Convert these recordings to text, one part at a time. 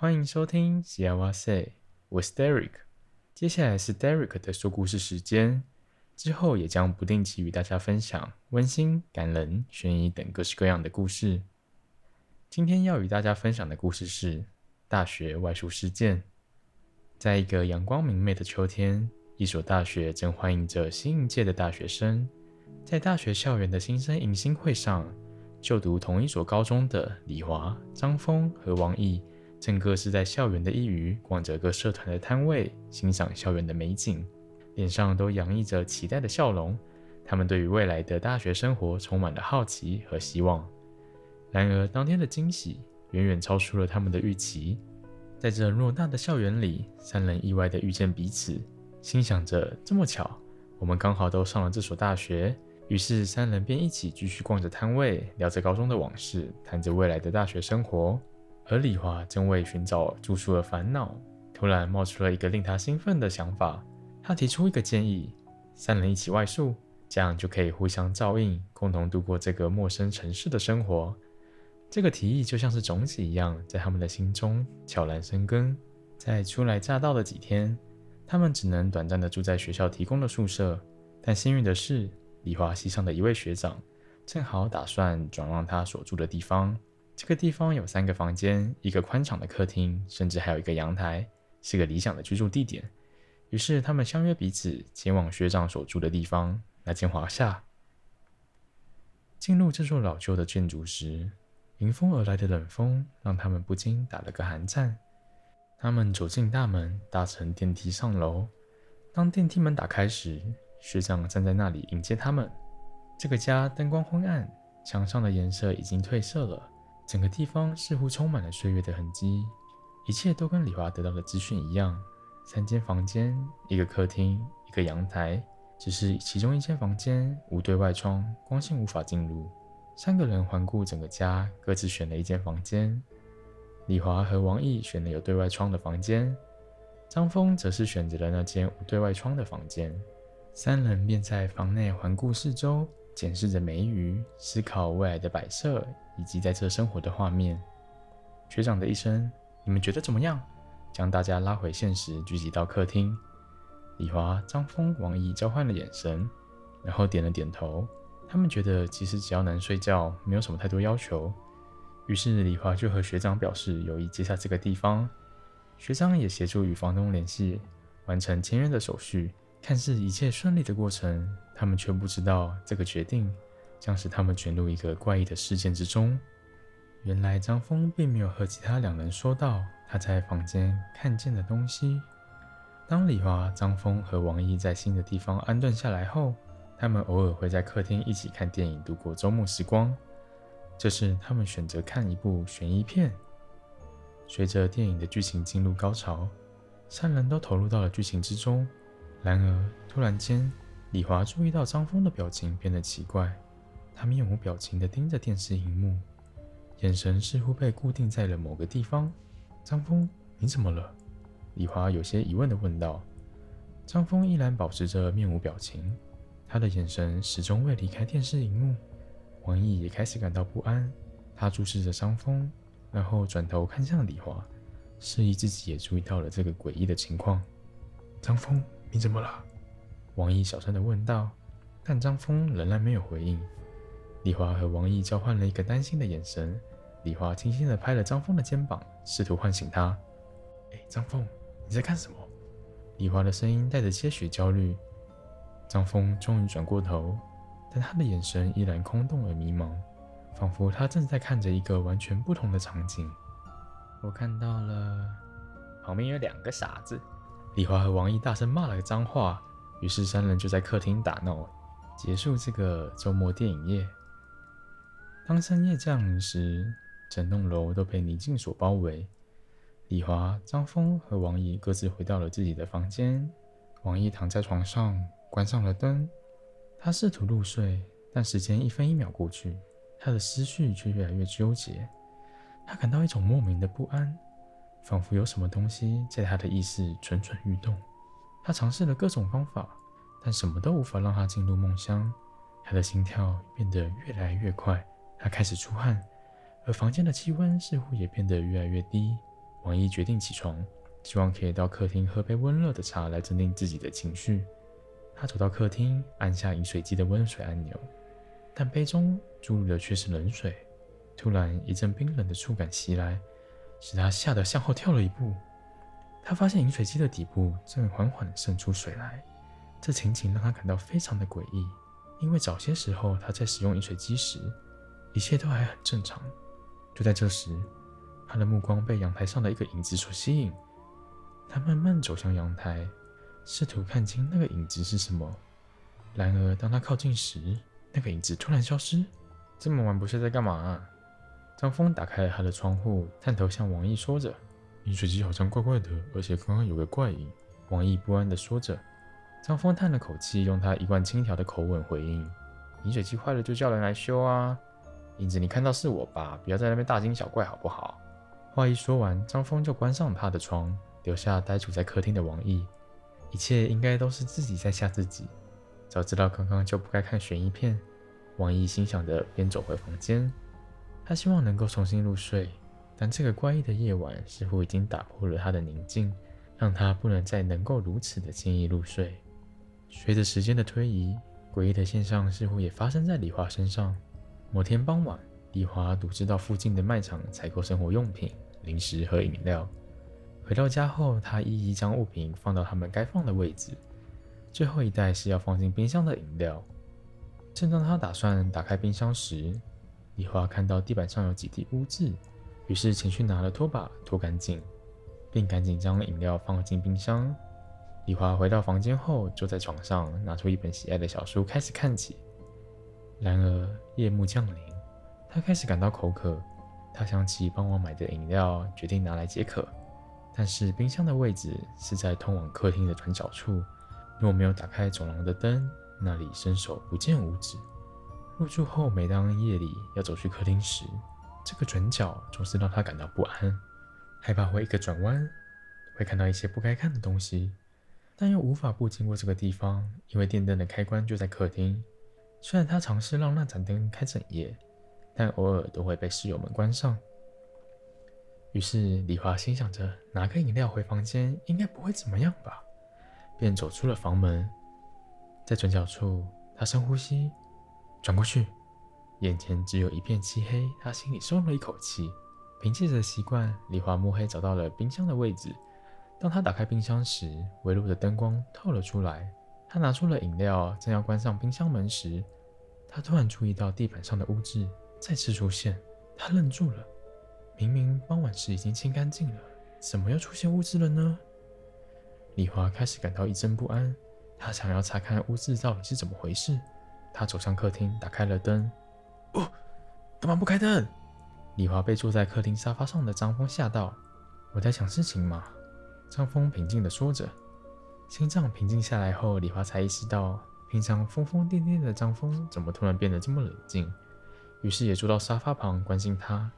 欢迎收听《西呀哇塞》，我是 Derek。接下来是 Derek 的说故事时间，之后也将不定期与大家分享温馨、感人、悬疑等各式各样的故事。今天要与大家分享的故事是大学外宿事件。在一个阳光明媚的秋天，一所大学正欢迎着新一届的大学生。在大学校园的新生迎新会上，就读同一所高中的李华、张峰和王毅，正各是在校园的一隅逛着各社团的摊位，欣赏校园的美景，脸上都洋溢着期待的笑容。他们对于未来的大学生活充满了好奇和希望。然而，当天的惊喜远远超出了他们的预期。在这偌大的校园里，三人意外地遇见彼此，心想着：这么巧，我们刚好都上了这所大学。于是，三人便一起继续逛着摊位，聊着高中的往事，谈着未来的大学生活。而李华正为寻找住宿而烦恼，突然冒出了一个令他兴奋的想法。他提出一个建议：三人一起外宿，这样就可以互相照应，共同度过这个陌生城市的生活。这个提议就像是种子一样，在他们的心中悄然生根。在初来乍到的几天，他们只能短暂的住在学校提供的宿舍。但幸运的是，李华系上的一位学长正好打算转让他所住的地方。这个地方有三个房间，一个宽敞的客厅，甚至还有一个阳台，是个理想的居住地点。于是他们相约彼此前往学长所住的地方，那间华厦。进入这座老旧的建筑时，迎风而来的冷风让他们不禁打了个寒战。他们走进大门，搭乘电梯上楼。当电梯门打开时，学长站在那里迎接他们。这个家灯光昏暗，墙上的颜色已经褪色了。整个地方似乎充满了岁月的痕迹，一切都跟李华得到的资讯一样。三间房间，一个客厅，一个阳台，只是其中一间房间无对外窗，光线无法进入。三个人环顾整个家，各自选了一间房间。李华和王毅选了有对外窗的房间，张峰则是选择了那间无对外窗的房间。三人便在房内环顾四周，检视着梅雨，思考未来的摆设。以及在这生活的画面，学长的一生“你们觉得怎么样？”将大家拉回现实，聚集到客厅。李华、张峰、王毅交换了眼神，然后点了点头。他们觉得其实只要能睡觉，没有什么太多要求。于是李华就和学长表示有意接下这个地方。学长也协助与房东联系，完成签约的手续。看似一切顺利的过程，他们却不知道这个决定。将使他们卷入一个怪异的事件之中。原来张峰并没有和其他两人说到他在房间看见的东西。当李华、张峰和王毅在新的地方安顿下来后，他们偶尔会在客厅一起看电影度过周末时光。这次他们选择看一部悬疑片。随着电影的剧情进入高潮，三人都投入到了剧情之中。然而，突然间，李华注意到张峰的表情变得奇怪。他面无表情地盯着电视荧幕，眼神似乎被固定在了某个地方。张峰，你怎么了？李华有些疑问地问道。张峰依然保持着面无表情，他的眼神始终未离开电视荧幕。王毅也开始感到不安，他注视着张峰，然后转头看向李华，示意自己也注意到了这个诡异的情况。张峰，你怎么了？王毅小声地问道，但张峰仍然没有回应。李华和王毅交换了一个担心的眼神。李华轻轻地拍了张峰的肩膀，试图唤醒他。“哎，张峰，你在干什么？”李华的声音带着些许焦虑。张峰终于转过头，但他的眼神依然空洞而迷茫，仿佛他正在看着一个完全不同的场景。我看到了，旁边有两个傻子。李华和王毅大声骂了个脏话，于是三人就在客厅打闹，结束这个周末电影夜。当深夜降临时，整栋楼都被宁静所包围。李华、张峰和王毅各自回到了自己的房间。王毅躺在床上，关上了灯。他试图入睡，但时间一分一秒过去，他的思绪却越来越纠结。他感到一种莫名的不安，仿佛有什么东西在他的意识蠢蠢欲动。他尝试了各种方法，但什么都无法让他进入梦乡。他的心跳变得越来越快。他开始出汗，而房间的气温似乎也变得越来越低。王毅决定起床，希望可以到客厅喝杯温热的茶来镇定自己的情绪。他走到客厅，按下饮水机的温水按钮，但杯中注入的却是冷水。突然，一阵冰冷的触感袭来，使他吓得向后跳了一步。他发现饮水机的底部正缓缓渗出水来，这情景让他感到非常的诡异，因为早些时候他在使用饮水机时，一切都还很正常。就在这时，他的目光被阳台上的一个影子所吸引，他慢慢走向阳台。试图看清那个影子是什么，然而当他靠近时，那个影子突然消失。这么晚不睡在干嘛啊？张峰打开了他的窗户，探头向王毅说着：“饮水机好像怪怪的，而且刚刚有个怪影。”王毅不安地说着。张峰叹了口气，用他一贯轻佻的口吻回应：“饮水机坏了就叫人来修啊。影子你看到是我吧？不要在那边大惊小怪好不好？”话一说完，张峰就关上他的窗，留下呆坐在客厅的王毅。一切应该都是自己在吓自己。早知道刚刚就不该看悬疑片。王毅心想着，边走回房间。他希望能够重新入睡，但这个怪异的夜晚似乎已经打破了他的宁静，让他不能再能够如此的轻易入睡。随着时间的推移，诡异的现象似乎也发生在李华身上。某天傍晚，李华独自到附近的卖场采购生活用品、零食和饮料。回到家后，他一一将物品放到他们该放的位置。最后一袋是要放进冰箱的饮料。正当他打算打开冰箱时，李华看到地板上有几滴污渍，于是前去拿了拖把拖干净，并赶紧将饮料放进冰箱。李华回到房间后，坐在床上，拿出一本喜爱的小书开始看起。然而夜幕降临，他开始感到口渴。他想起帮我买的饮料，决定拿来解渴。但是冰箱的位置是在通往客厅的转角处，若没有打开走廊的灯，那里伸手不见五指。入住后，每当夜里要走去客厅时，这个转角总是让他感到不安，害怕会一个转弯会看到一些不该看的东西，但又无法不经过这个地方，因为电灯的开关就在客厅。虽然他尝试让那盏灯开整夜，但偶尔都会被室友们关上。于是李华心想着，拿个饮料回房间应该不会怎么样吧，便走出了房门。在转角处，他深呼吸，转过去，眼前只有一片漆黑，他心里松了一口气。凭借着习惯，李华摸黑找到了冰箱的位置。当他打开冰箱时，微弱的灯光透了出来。他拿出了饮料，正要关上冰箱门时，他突然注意到地板上的污渍再次出现，他愣住了。明明傍晚时已经清干净了，怎么又出现污渍了呢？李华开始感到一阵不安，他想要查看污渍到底是怎么回事。他走向客厅，打开了灯。哦，干嘛不开灯？李华被坐在客厅沙发上的张峰吓到。我在想事情嘛。张峰平静地说着。心脏平静下来后，李华才意识到，平常疯疯癫癫的张峰怎么突然变得这么冷静。于是也坐到沙发旁关心他。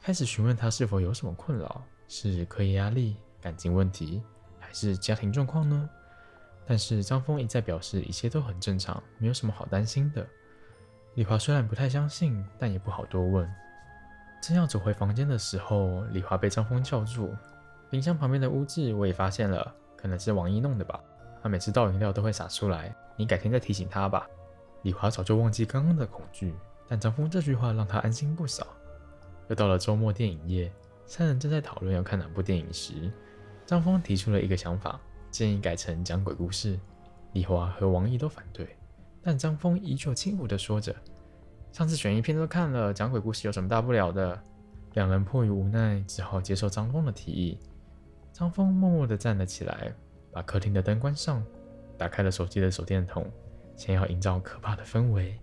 开始询问他是否有什么困扰，是课业压力、感情问题，还是家庭状况呢？但是张峰一再表示一切都很正常，没有什么好担心的。李华虽然不太相信，但也不好多问。正要走回房间的时候，李华被张峰叫住：“冰箱旁边的污渍我也发现了，可能是王毅弄的吧？他每次倒饮料都会洒出来，你改天再提醒他吧。”李华早就忘记刚刚的恐惧，但张峰这句话让他安心不少。又到了周末电影夜，三人正在讨论要看哪部电影时，张峰提出了一个想法，建议改成讲鬼故事。李华和王毅都反对，但张峰依旧轻浮地说着：“上次悬疑片都看了，讲鬼故事有什么大不了的？”两人迫于无奈，只好接受张峰的提议。张峰默默地站了起来，把客厅的灯关上，打开了手机的手电筒，想要营造可怕的氛围。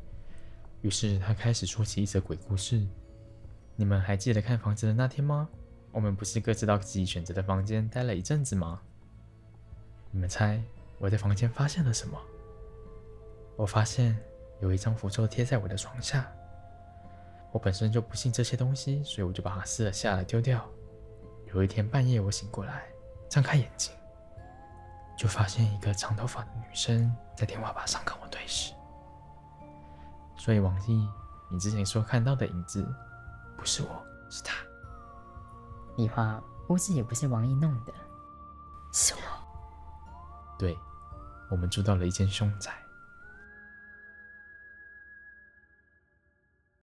于是他开始说起一则鬼故事。你们还记得看房子的那天吗？我们不是各自到自己选择的房间待了一阵子吗？你们猜我在房间发现了什么？我发现有一张符咒贴在我的床下。我本身就不信这些东西，所以我就把它撕了下来丢掉。有一天半夜我醒过来，张开眼睛，就发现一个长头发的女生在天花板上跟我对视。所以王毅，你之前说看到的影子。不是我，是他。你话屋子也不是王毅弄的，是我。对，我们住到了一间凶宅。